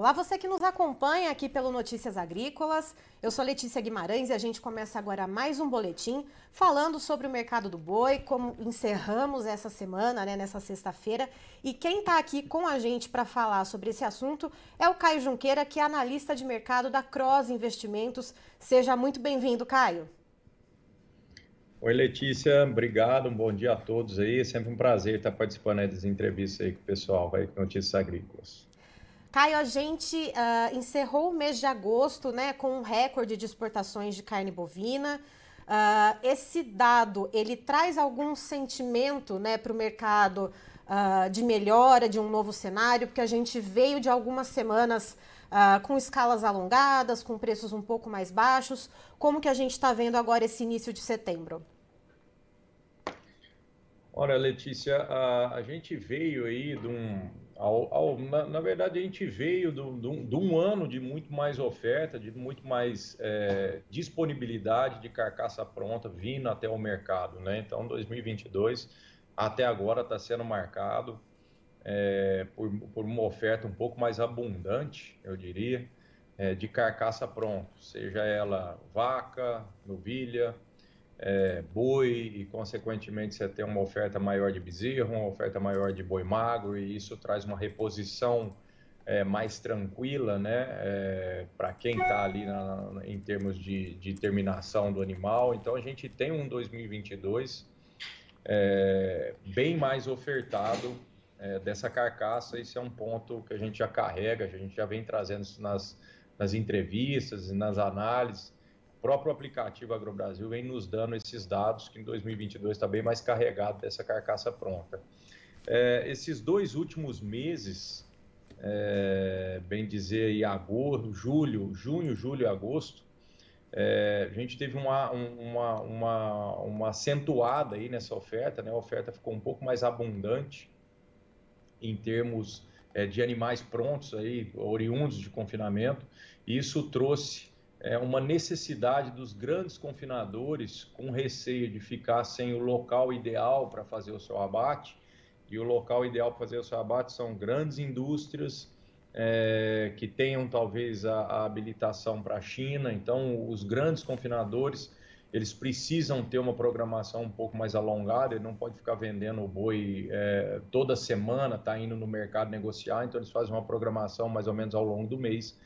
Olá, você que nos acompanha aqui pelo Notícias Agrícolas. Eu sou Letícia Guimarães e a gente começa agora mais um boletim falando sobre o mercado do boi, como encerramos essa semana, né, nessa sexta-feira. E quem está aqui com a gente para falar sobre esse assunto é o Caio Junqueira, que é analista de mercado da Cross Investimentos. Seja muito bem-vindo, Caio. Oi, Letícia, obrigado, um bom dia a todos aí. É sempre um prazer estar participando das entrevistas aí com o pessoal, vai, com Notícias Agrícolas. Caio, a gente uh, encerrou o mês de agosto né, com um recorde de exportações de carne bovina. Uh, esse dado, ele traz algum sentimento né, para o mercado uh, de melhora, de um novo cenário? Porque a gente veio de algumas semanas com escalas alongadas, com preços um pouco mais baixos. Como que a gente está vendo agora esse início de setembro? Olha, Letícia, a, a gente veio aí de um, ao, ao, na, na, verdade, a gente veio de um ano de muito mais oferta, de muito mais é, disponibilidade de carcaça pronta vindo até o mercado. Né? Então, 2022 até agora está sendo marcado é, por, por, uma oferta um pouco mais abundante, eu diria, é, de carcaça pronta, seja ela vaca, novilha, é, boi e, consequentemente, você tem uma oferta maior de bezerro, uma oferta maior de boi magro, e isso traz uma reposição é, mais tranquila, né, é, para quem está ali na, em termos de, de terminação do animal. Então, a gente tem um 2022 é, bem mais ofertado é, dessa carcaça. Esse é um ponto que a gente já carrega, a gente já vem trazendo isso nas, nas entrevistas e nas análises próprio aplicativo AgroBrasil vem nos dando esses dados que em 2022 está bem mais carregado dessa carcaça pronta. É, esses dois últimos meses, é, bem dizer, em agosto, julho, junho, julho e agosto, é, a gente teve uma, uma, uma, uma acentuada aí nessa oferta, né? a oferta ficou um pouco mais abundante em termos é, de animais prontos aí, oriundos de confinamento, e isso trouxe é, uma necessidade dos grandes confinadores com receio de ficar sem o local ideal para fazer o seu abate. E o local ideal para fazer o seu abate são grandes indústrias é, que tenham talvez a, a habilitação para a China. Então, os grandes confinadores eles precisam ter uma programação um pouco mais alongada, ele não pode ficar vendendo o boi é, toda semana, está indo no mercado negociar, então eles fazem uma programação mais ou menos ao longo do mês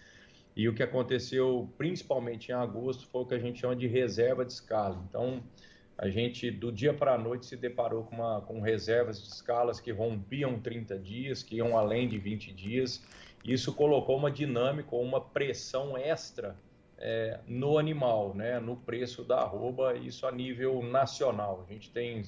e o que aconteceu principalmente em agosto foi o que a gente chama de reserva de escala. Então, a gente do dia para a noite se deparou com, uma, com reservas de escalas que rompiam 30 dias, que iam além de 20 dias. Isso colocou uma dinâmica, uma pressão extra é, no animal, né, no preço da arroba, isso a nível nacional. A gente tem,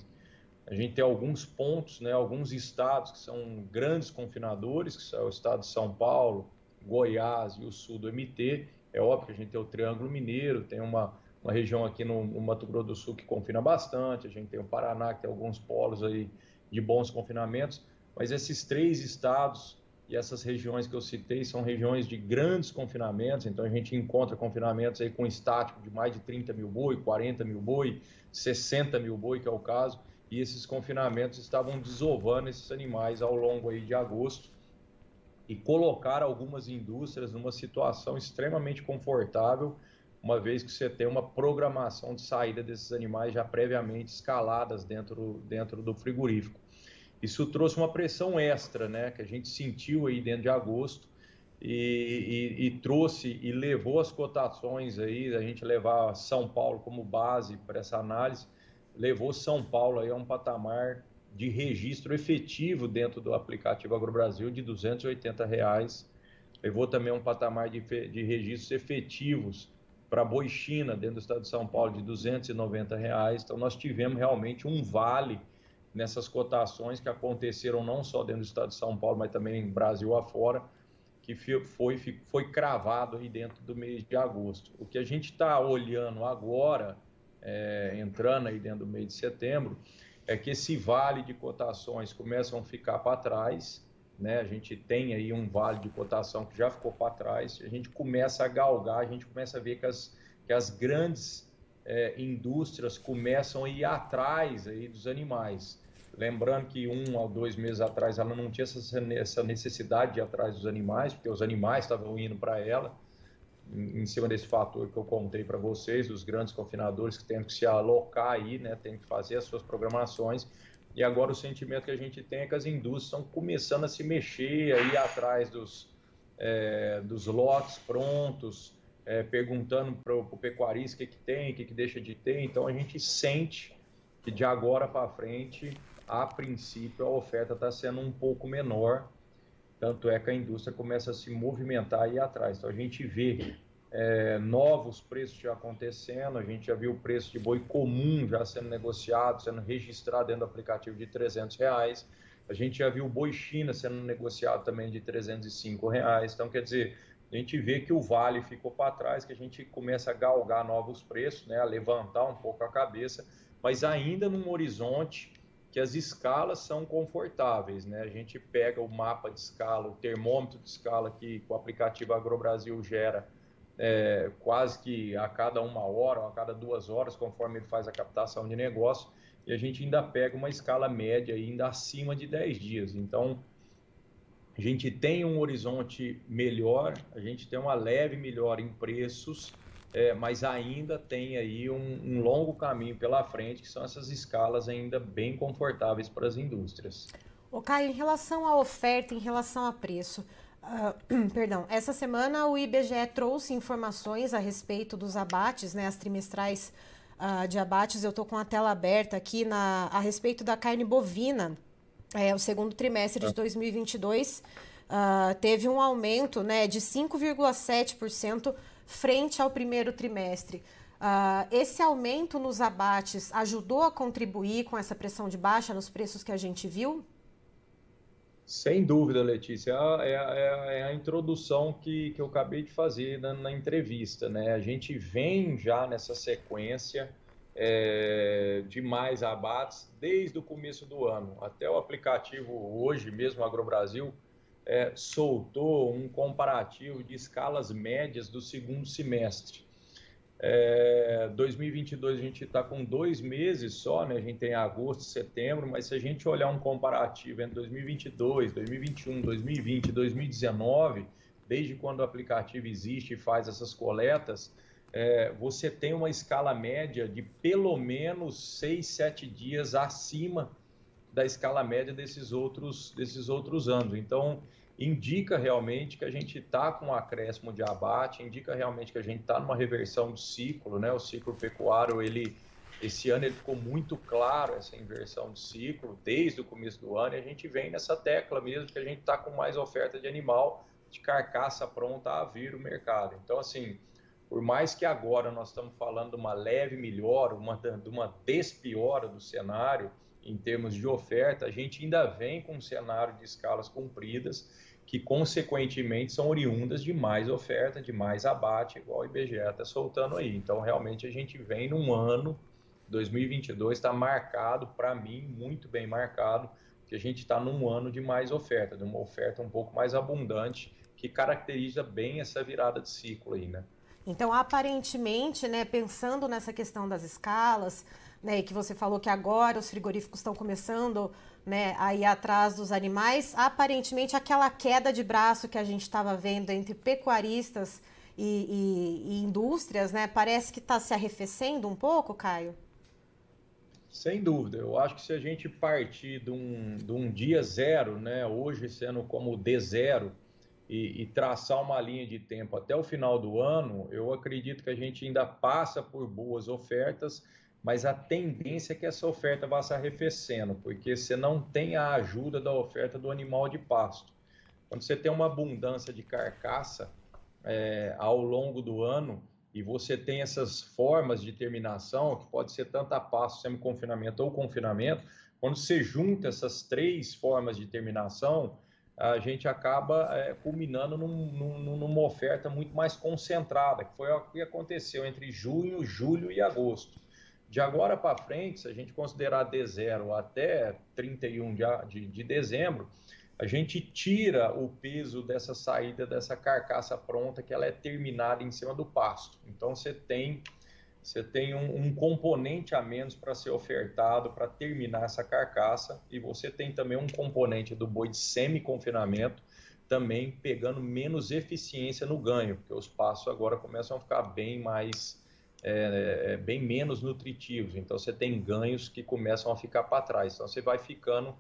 a gente tem alguns pontos, né, alguns estados que são grandes confinadores, que são o estado de São Paulo, Goiás e o sul do MT. É óbvio que a gente tem o Triângulo Mineiro, tem uma, uma região aqui no, no Mato Grosso do Sul que confina bastante, a gente tem o Paraná, que tem alguns polos aí de bons confinamentos, mas esses três estados e essas regiões que eu citei são regiões de grandes confinamentos, então a gente encontra confinamentos aí com estático de mais de 30 mil boi, 40 mil boi, 60 mil boi, que é o caso, e esses confinamentos estavam desovando esses animais ao longo aí de agosto, e colocar algumas indústrias numa situação extremamente confortável, uma vez que você tem uma programação de saída desses animais já previamente escaladas dentro, dentro do frigorífico. Isso trouxe uma pressão extra, né, que a gente sentiu aí dentro de agosto e, e, e trouxe e levou as cotações aí, a gente levar São Paulo como base para essa análise, levou São Paulo aí a um patamar de registro efetivo dentro do aplicativo AgroBrasil de 280 reais. Levou também um patamar de, de registros efetivos para boi China dentro do estado de São Paulo de 290 reais. Então nós tivemos realmente um vale nessas cotações que aconteceram não só dentro do estado de São Paulo, mas também em Brasil afora, que foi, foi cravado aí dentro do mês de agosto. O que a gente está olhando agora, é, entrando aí dentro do mês de setembro, é que esse vale de cotações começam a ficar para trás, né? A gente tem aí um vale de cotação que já ficou para trás, a gente começa a galgar, a gente começa a ver que as, que as grandes é, indústrias começam a ir atrás aí dos animais. Lembrando que um ou dois meses atrás ela não tinha essa necessidade de ir atrás dos animais, porque os animais estavam indo para ela, em cima desse fator que eu contei para vocês, dos grandes confinadores que têm que se alocar aí, né, têm que fazer as suas programações. E agora o sentimento que a gente tem é que as indústrias estão começando a se mexer aí atrás dos, é, dos lotes prontos, é, perguntando para o pecuarista o que, que tem, o que, que deixa de ter. Então a gente sente que de agora para frente a princípio, a oferta está sendo um pouco menor, tanto é que a indústria começa a se movimentar aí atrás. Então, a gente vê é, novos preços já acontecendo, a gente já viu o preço de boi comum já sendo negociado, sendo registrado dentro do aplicativo de 300 reais, a gente já viu o boi China sendo negociado também de 305 reais, então quer dizer, a gente vê que o vale ficou para trás, que a gente começa a galgar novos preços, né, a levantar um pouco a cabeça, mas ainda num horizonte que as escalas são confortáveis, né? A gente pega o mapa de escala, o termômetro de escala que o aplicativo AgroBrasil gera é, quase que a cada uma hora ou a cada duas horas, conforme ele faz a captação de negócio, e a gente ainda pega uma escala média ainda acima de 10 dias. Então, a gente tem um horizonte melhor, a gente tem uma leve melhora em preços, é, mas ainda tem aí um, um, longo caminho pela frente, que são essas escalas ainda bem confortáveis para as indústrias. O Caio, em relação à oferta, em relação a preço, uh, perdão, essa semana o IBGE trouxe informações a respeito dos abates, né, as trimestrais uh, de abates. Eu estou com a tela aberta aqui na, a respeito da carne bovina. É, o segundo trimestre de 2022 uh, ah, teve um aumento né, de 5,7% frente ao primeiro trimestre. Uh, esse aumento nos abates ajudou a contribuir com essa pressão de baixa nos preços que a gente viu? Sem dúvida, Letícia. É, é, é a introdução que, que eu acabei de fazer na, na entrevista. Né? A gente vem já nessa sequência é, de mais abates desde o começo do ano. Até o aplicativo hoje mesmo, AgroBrasil, é, soltou um comparativo de escalas médias do segundo semestre. É, 2022 a gente está com dois meses só, né? A gente tem agosto, setembro, mas se a gente olhar um comparativo entre 2022, 2021, 2020, 2019, desde quando o aplicativo existe e faz essas coletas, é, você tem uma escala média de pelo menos 6, 7 dias acima da escala média desses outros, desses outros anos. Então, indica realmente que a gente está com um acréscimo de abate, indica realmente que a gente está numa reversão do ciclo, né? O ciclo pecuário, ele, esse ano ele ficou muito claro, essa inversão do ciclo, desde o começo do ano, e a gente vem nessa tecla mesmo, que a gente está com mais oferta de animal, de carcaça pronta a vir o mercado. Então, assim, por mais que agora nós estamos falando de uma leve melhora, uma, de uma despiora do cenário, em termos de oferta, a gente ainda vem com um cenário de escalas compridas, que consequentemente são oriundas de mais oferta, de mais abate, igual o IBGE está soltando aí. Então, realmente, a gente vem num ano, 2022 está marcado, para mim, muito bem marcado, que a gente está num ano de mais oferta, de uma oferta um pouco mais abundante, que caracteriza bem essa virada de ciclo aí, né? Então, aparentemente, né, pensando nessa questão das escalas, né, que você falou que agora os frigoríficos estão começando né, a ir atrás dos animais, aparentemente aquela queda de braço que a gente estava vendo entre pecuaristas e, e, e indústrias, né, parece que está se arrefecendo um pouco, Caio? Sem dúvida, eu acho que se a gente partir de um, de um dia zero, né, hoje sendo como D zero, e, e, traçar uma linha de tempo até o final do ano, eu acredito que a gente ainda passa por boas ofertas, mas a tendência é que essa oferta vá se arrefecendo, porque você não tem a ajuda da oferta do animal de pasto. Quando você tem uma abundância de carcaça é, ao longo do ano e você tem essas formas de terminação, que pode ser tanto a pasto, semi-confinamento ou confinamento, quando você junta essas três formas de terminação, a gente acaba é, culminando num, num, numa oferta muito mais concentrada, que foi o que aconteceu entre junho, julho e agosto. De agora para frente, se a gente considerar D0 até 31 de, de, de dezembro, a gente tira o peso dessa saída dessa carcaça pronta que ela é terminada em cima do pasto. Então você tem você tem um, um componente a menos para ser ofertado para terminar essa carcaça e você tem também um componente do boi de semi-confinamento também pegando menos eficiência no ganho, porque os passos agora começam a ficar bem mais, é, é, bem menos nutritivos. Então você tem ganhos que começam a ficar para trás. Então você vai ficando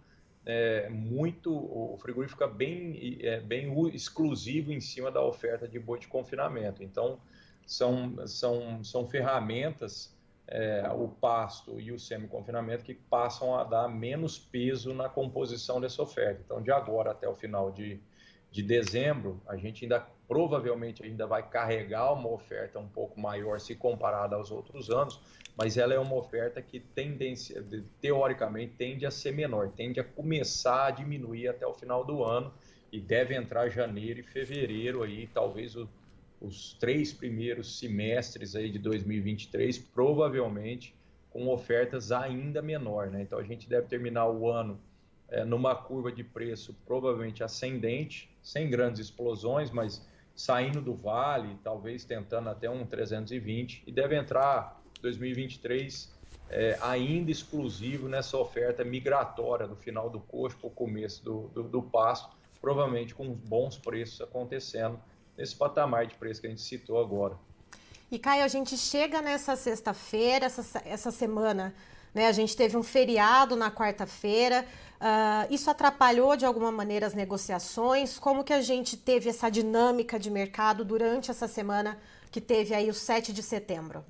é, muito, o frigorífico fica bem, é, bem exclusivo em cima da oferta de boi de confinamento. Então são, são, são ferramentas é, o pasto e o semi-confinamento que passam a dar menos peso na composição dessa oferta. Então, de agora até o final de, de dezembro, a gente ainda provavelmente ainda vai carregar uma oferta um pouco maior se comparada aos outros anos, mas ela é uma oferta que tendência, teoricamente tende a ser menor, tende a começar a diminuir até o final do ano e deve entrar janeiro e fevereiro aí, talvez o, os três primeiros semestres aí de 2023, provavelmente com ofertas ainda menor, né? Então a gente deve terminar o ano é, numa curva de preço provavelmente ascendente, sem grandes explosões, mas saindo do vale, talvez tentando até um 320, e deve entrar 2023 é, ainda exclusivo nessa oferta migratória do final do coxo para o começo do, do, do pasto, provavelmente com bons preços acontecendo nesse patamar de preço que a gente citou agora. E Caio, a gente chega nessa sexta-feira, essa, essa semana, né? A gente teve um feriado na quarta-feira. Uh, isso atrapalhou de alguma maneira as negociações? Como que a gente teve essa dinâmica de mercado durante essa semana que teve aí o 7 de setembro?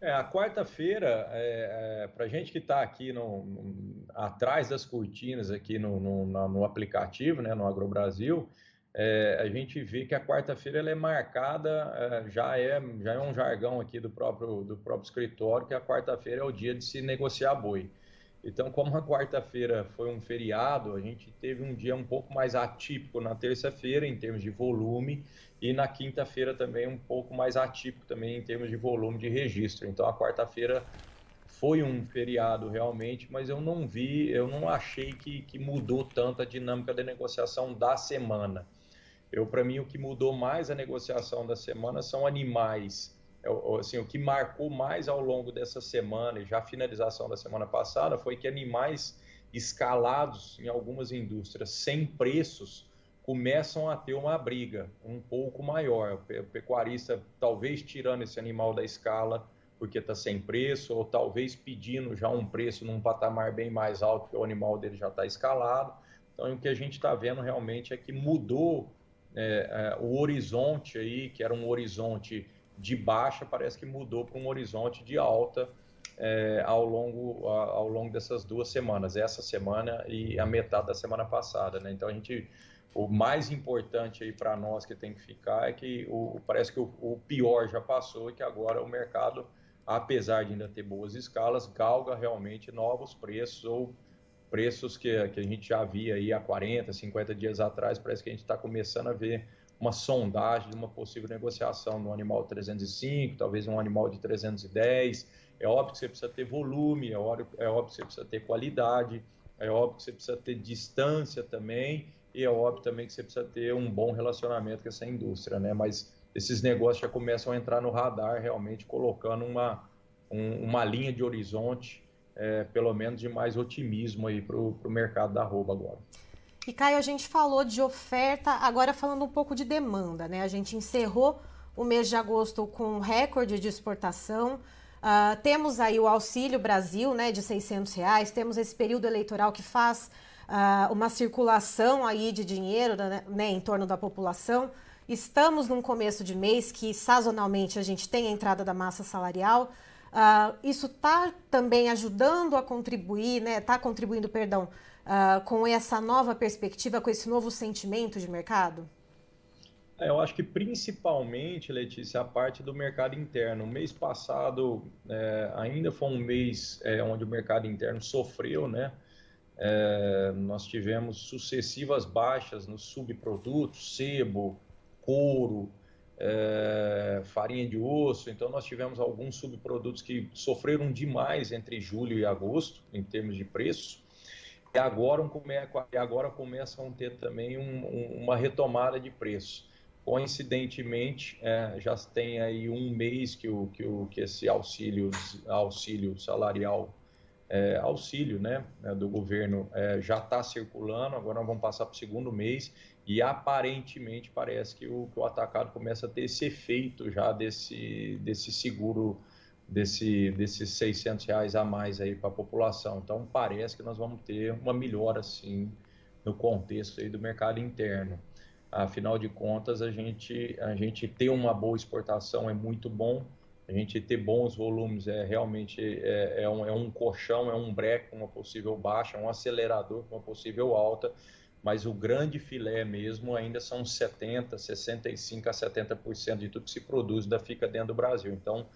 É, a quarta-feira, é, é, para gente que está aqui no, no, atrás das cortinas aqui no, no, no aplicativo, né, no AgroBrasil, é, a gente vê que a quarta-feira ela é marcada, é, já, é, já é um jargão aqui do próprio, do próprio escritório, que a quarta-feira é o dia de se negociar boi. Então, como a quarta-feira foi um feriado, a gente teve um dia um pouco mais atípico na terça-feira em termos de volume e na quinta-feira também um pouco mais atípico também em termos de volume de registro. Então, a quarta-feira foi um feriado realmente, mas eu não vi, eu não achei que, que mudou tanto a dinâmica da negociação da semana. Eu, para mim, o que mudou mais a negociação da semana são animais é assim, o que marcou mais ao longo dessa semana e já a finalização da semana passada foi que animais escalados em algumas indústrias sem preços começam a ter uma briga um pouco maior. O pecuarista talvez tirando esse animal da escala porque está sem preço, ou talvez pedindo já um preço num patamar bem mais alto que o animal dele já está escalado. Então, o que a gente está vendo realmente é que mudou é, é, o horizonte aí, que era um horizonte de baixa parece que mudou para um horizonte de alta é, ao, longo, ao longo dessas duas semanas, essa semana e a metade da semana passada. Né? Então a gente, o mais importante aí para nós que tem que ficar é que o, parece que o, o, pior já passou e que agora o mercado, apesar de ainda ter boas escalas, galga realmente novos preços ou preços que, que a gente já via aí há 40, 50 dias atrás, parece que a gente está começando a ver uma sondagem de uma possível negociação no animal 305, talvez um animal de 310. É óbvio que você precisa ter volume, é óbvio, é óbvio que você precisa ter qualidade, é óbvio que você precisa ter distância também, e é óbvio também que você precisa ter um bom relacionamento com essa indústria, né? Mas esses negócios já começam a entrar no radar, realmente colocando uma, um, uma linha de horizonte, é, pelo menos de mais otimismo aí para o mercado da roupa agora. E Caio, a gente falou de oferta, agora falando um pouco de demanda, né? A gente encerrou o mês de agosto com um recorde de exportação. Uh, temos aí o Auxílio Brasil, né, de 600 reais. Temos esse período eleitoral que faz uh, uma circulação aí de dinheiro, né, né, em torno da população. Estamos num começo de mês que sazonalmente a gente tem a entrada da massa salarial. Uh, isso está também ajudando a contribuir, né? Está contribuindo, perdão, uh, com essa nova perspectiva, com esse novo sentimento de mercado? É, eu acho que principalmente, Letícia, a parte do mercado interno. O mês passado é, ainda foi um mês é, onde o mercado interno sofreu, né? É, nós tivemos sucessivas baixas nos subprodutos, sebo, couro, é, farinha de osso. Então, nós tivemos alguns subprodutos que sofreram demais entre julho e agosto, em termos de preço e agora, um, agora começam a ter também um, um, uma retomada de preço. Coincidentemente, é, já tem aí um mês que, o, que, o, que esse auxílio, auxílio salarial, é, auxílio né, né do governo é, já está circulando, agora nós vamos passar para o segundo mês e aparentemente parece que o, que o atacado começa a ter esse efeito já desse, desse seguro, desse, desses 600 reais a mais aí para a população. Então parece que nós vamos ter uma melhora sim no contexto aí do mercado interno. Afinal de contas, a gente, a gente ter uma boa exportação é muito bom, a gente ter bons volumes é realmente é, é, um, é um colchão, é um breque uma possível baixa, um acelerador uma possível alta, mas o grande filé mesmo ainda são 70, 65 a 70% de tudo que se produz ainda fica dentro do Brasil. Então,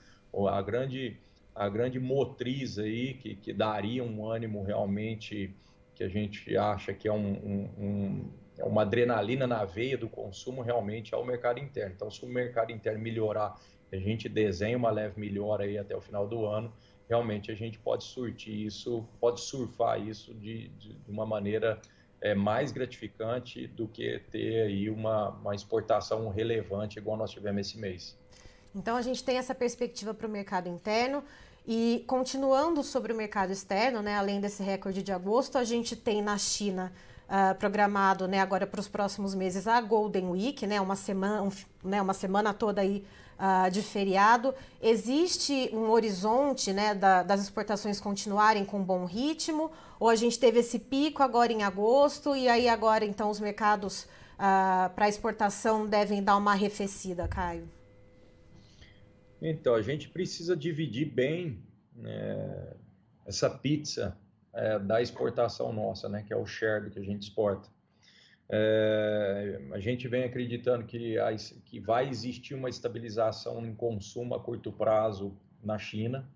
a grande, a grande motriz aí que, que daria um ânimo realmente que a gente acha que é um, um, é uma adrenalina na veia do consumo realmente ao mercado interno. Então, se o mercado interno melhorar, a gente desenha uma leve melhora aí até o final do ano, realmente a gente pode surtir isso, pode surfar isso de, de, uma maneira é, mais gratificante do que ter aí uma, uma exportação relevante igual nós tivemos esse mês. Então a gente tem essa perspectiva para o mercado interno. E continuando sobre o mercado externo, né, além desse recorde de agosto, a gente tem na China uh, programado né, agora para os próximos meses a Golden Week, né, uma, semana, um, né, uma semana toda aí, uh, de feriado. Existe um horizonte né, da, das exportações continuarem com bom ritmo? Ou a gente teve esse pico agora em agosto e aí agora então os mercados uh, para exportação devem dar uma arrefecida, Caio? Então, a gente precisa dividir bem né, essa pizza é, da exportação nossa, né, que é o share do que a gente exporta. É, a gente vem acreditando que, a, que vai existir uma estabilização em consumo a curto prazo na China,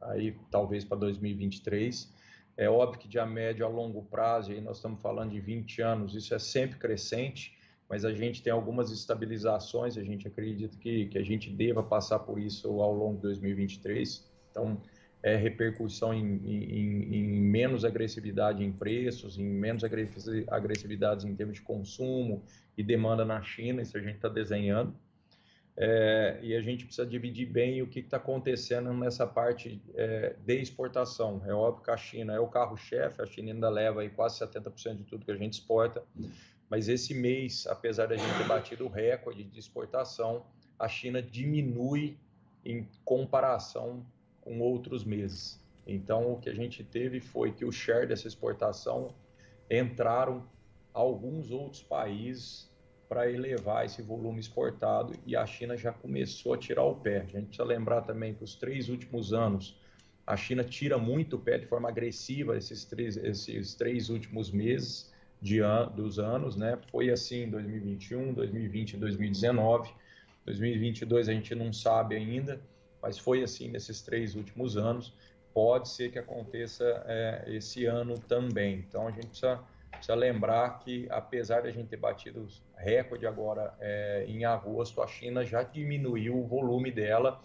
aí talvez para 2023. É óbvio que de a médio a longo prazo, aí nós estamos falando de 20 anos, isso é sempre crescente, mas a gente tem algumas estabilizações, a gente acredita que, que a gente deva passar por isso ao longo de 2023. Então, é, repercussão em, em, em, menos agressividade em preços, em menos agressividade em termos de consumo e demanda na China, isso a gente está desenhando. É, e a gente precisa dividir bem o que está acontecendo nessa parte é, de exportação. É óbvio que a China é o carro-chefe, a China ainda leva aí quase 70% de tudo que a gente exporta, mas esse mês, apesar da gente ter batido o recorde de exportação, a China diminui em comparação com outros meses. Então, o que a gente teve foi que o share dessa exportação entraram alguns outros países para elevar esse volume exportado e a China já começou a tirar o pé. A gente precisa lembrar também que os três últimos anos a China tira muito o pé de forma agressiva esses três, esses três últimos meses de an dos anos, né? Foi assim em 2021, 2020 e 2019. 2022 a gente não sabe ainda, mas foi assim nesses três últimos anos. Pode ser que aconteça é, esse ano também. Então a gente precisa, precisa, lembrar que, apesar de a gente ter batido recorde agora é, em agosto, a China já diminuiu o volume dela,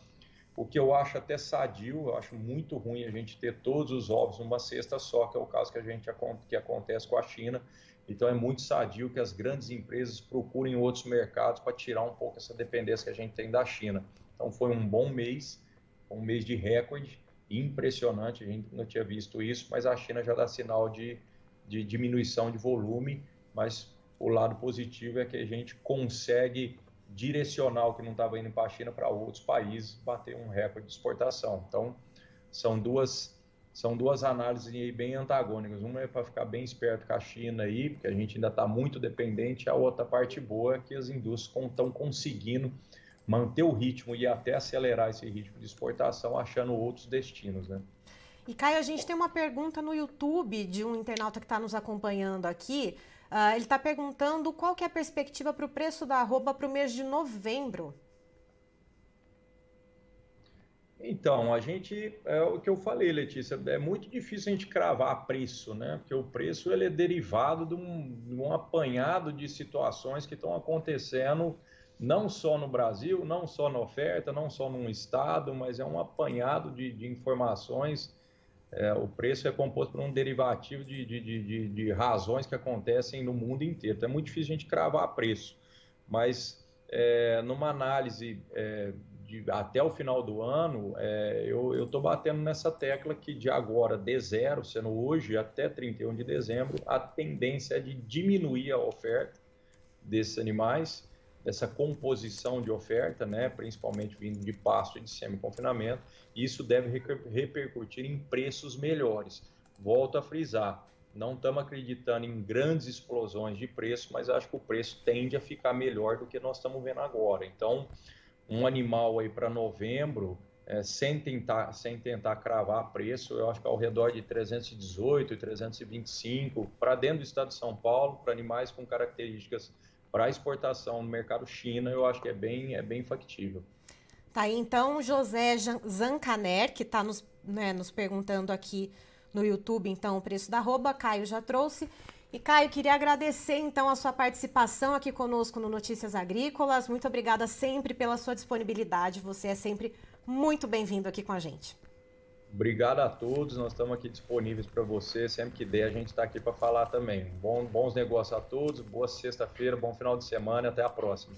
o que eu acho até sadio. Eu acho muito ruim a gente ter todos os ovos numa cesta só, que é o caso que a gente que acontece com a China. Então é muito sadio que as grandes empresas procurem outros mercados para tirar um pouco essa dependência que a gente tem da China. Então foi um bom mês, um mês de recorde, impressionante, a gente não tinha visto isso, mas a China já dá sinal de, de diminuição de volume, mas o lado positivo é que a gente consegue direcionar o que não estava indo para a China para outros países, bater um recorde de exportação. Então, são duas são duas análises bem antagônicas. Uma é para ficar bem esperto com a China aí, porque a gente ainda está muito dependente. A outra parte boa é que as indústrias estão conseguindo manter o ritmo e até acelerar esse ritmo de exportação, achando outros destinos, né? E Caio, a gente tem uma pergunta no YouTube de um internauta que está nos acompanhando aqui. Uh, ele está perguntando qual que é a perspectiva para o preço da arroba para o mês de novembro. Então, a gente, é o que eu falei, Letícia, é muito difícil a gente cravar preço, né? Porque o preço ele é derivado de um, de um apanhado de situações que estão acontecendo não só no Brasil, não só na oferta, não só num estado, mas é um apanhado de, de informações. É, o preço é composto por um derivativo de, de, de, razões que acontecem no mundo inteiro. Então é muito difícil a gente cravar preço, mas é, numa análise é, até o final do ano, é, eu estou batendo nessa tecla que de agora, de zero, sendo hoje até 31 de dezembro, a tendência é de diminuir a oferta desses animais, dessa composição de oferta, né, principalmente vindo de pasto e de semi-confinamento, isso deve repercutir em preços melhores. Volto a frisar, não estamos acreditando em grandes explosões de preço, mas acho que o preço tende a ficar melhor do que nós estamos vendo agora. Então, um animal aí para novembro, é, sem, tentar, sem tentar cravar preço, eu acho que ao redor de 318 e 325 para dentro do estado de São Paulo, para animais com características para exportação no mercado China, eu acho que é bem, é bem factível. Tá aí, então, José Zancaner, que está nos, né, nos perguntando aqui no YouTube, então, o preço da arroba, Caio já trouxe. E Caio, queria agradecer então a sua participação aqui conosco no Notícias Agrícolas. Muito obrigada sempre pela sua disponibilidade. Você é sempre muito bem-vindo aqui com a gente. Obrigado a todos, nós estamos aqui disponíveis para você. Sempre que der, a gente está aqui para falar também. Bom, bons negócios a todos, boa sexta-feira, bom final de semana e até a próxima.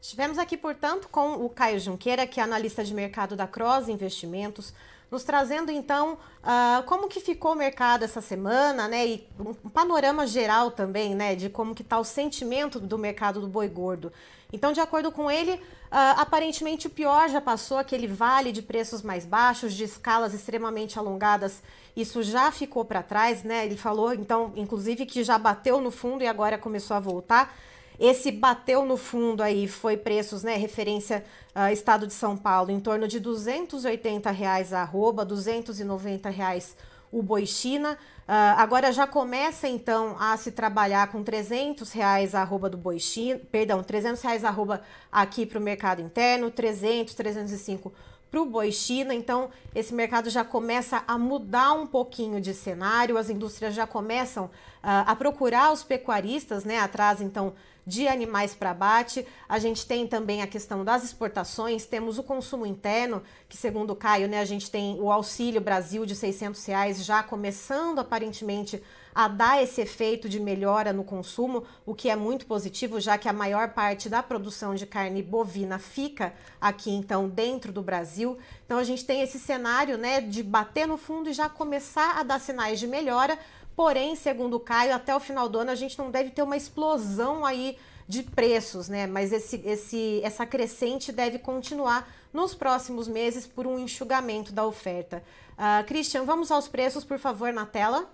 Estivemos aqui, portanto, com o Caio Junqueira, que é analista de mercado da Cross Investimentos nos trazendo então uh, como que ficou o mercado essa semana, né? E um panorama geral também, né? De como que está o sentimento do mercado do boi gordo. Então, de acordo com ele, uh, aparentemente o pior já passou, aquele vale de preços mais baixos, de escalas extremamente alongadas, isso já ficou para trás, né? Ele falou, então, inclusive, que já bateu no fundo e agora começou a voltar. Esse bateu no fundo aí, foi preços, né, referência uh, Estado de São Paulo, em torno de 280 reais a arroba, 290 reais o boi China. Uh, agora já começa então a se trabalhar com 300 reais arroba do boi China, perdão, 300 reais arroba aqui para o mercado interno, 300, 305 para o boi China. Então, esse mercado já começa a mudar um pouquinho de cenário, as indústrias já começam uh, a procurar os pecuaristas, né, atrás então de animais para abate. A gente tem também a questão das exportações, temos o consumo interno, que segundo o Caio, né, a gente tem o Auxílio Brasil de 600 reais já começando aparentemente a dar esse efeito de melhora no consumo, o que é muito positivo, já que a maior parte da produção de carne bovina fica aqui então dentro do Brasil. Então a gente tem esse cenário, né, de bater no fundo e já começar a dar sinais de melhora, Porém, segundo o Caio, até o final do ano a gente não deve ter uma explosão aí de preços, né? Mas esse, esse, essa crescente deve continuar nos próximos meses por um enxugamento da oferta. Uh, Christian, vamos aos preços, por favor, na tela.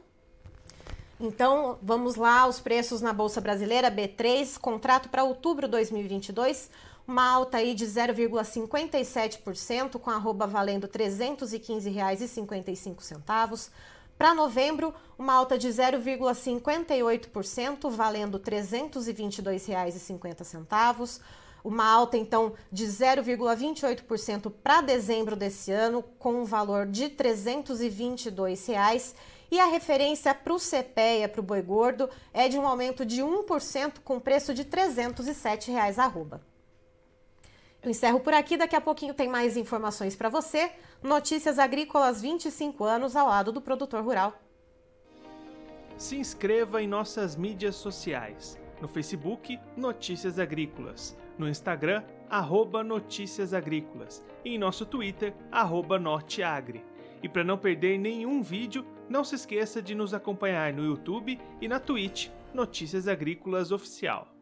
Então, vamos lá, os preços na Bolsa Brasileira, B3, contrato para outubro de 2022, uma alta aí de 0,57%, com arroba valendo R$ 315,55. Para novembro, uma alta de 0,58%, valendo R$ 322,50. Uma alta, então, de 0,28% para dezembro desse ano, com um valor de 322 reais. E a referência para o CPEA, para o boi gordo, é de um aumento de 1% com preço de 307 reais arroba. Eu encerro por aqui, daqui a pouquinho tem mais informações para você. Notícias Agrícolas 25 anos ao lado do produtor rural. Se inscreva em nossas mídias sociais. No Facebook, Notícias Agrícolas. No Instagram, arroba Notícias Agrícolas. E em nosso Twitter, arroba Norteagri. E para não perder nenhum vídeo, não se esqueça de nos acompanhar no YouTube e na Twitch, Notícias Agrícolas Oficial.